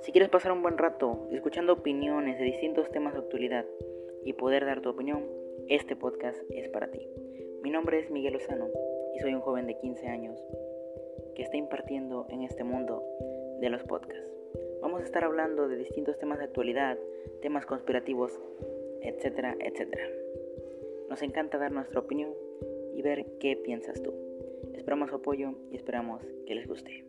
Si quieres pasar un buen rato escuchando opiniones de distintos temas de actualidad y poder dar tu opinión, este podcast es para ti. Mi nombre es Miguel Lozano y soy un joven de 15 años que está impartiendo en este mundo de los podcasts. Vamos a estar hablando de distintos temas de actualidad, temas conspirativos, etcétera, etcétera. Nos encanta dar nuestra opinión y ver qué piensas tú. Esperamos su apoyo y esperamos que les guste.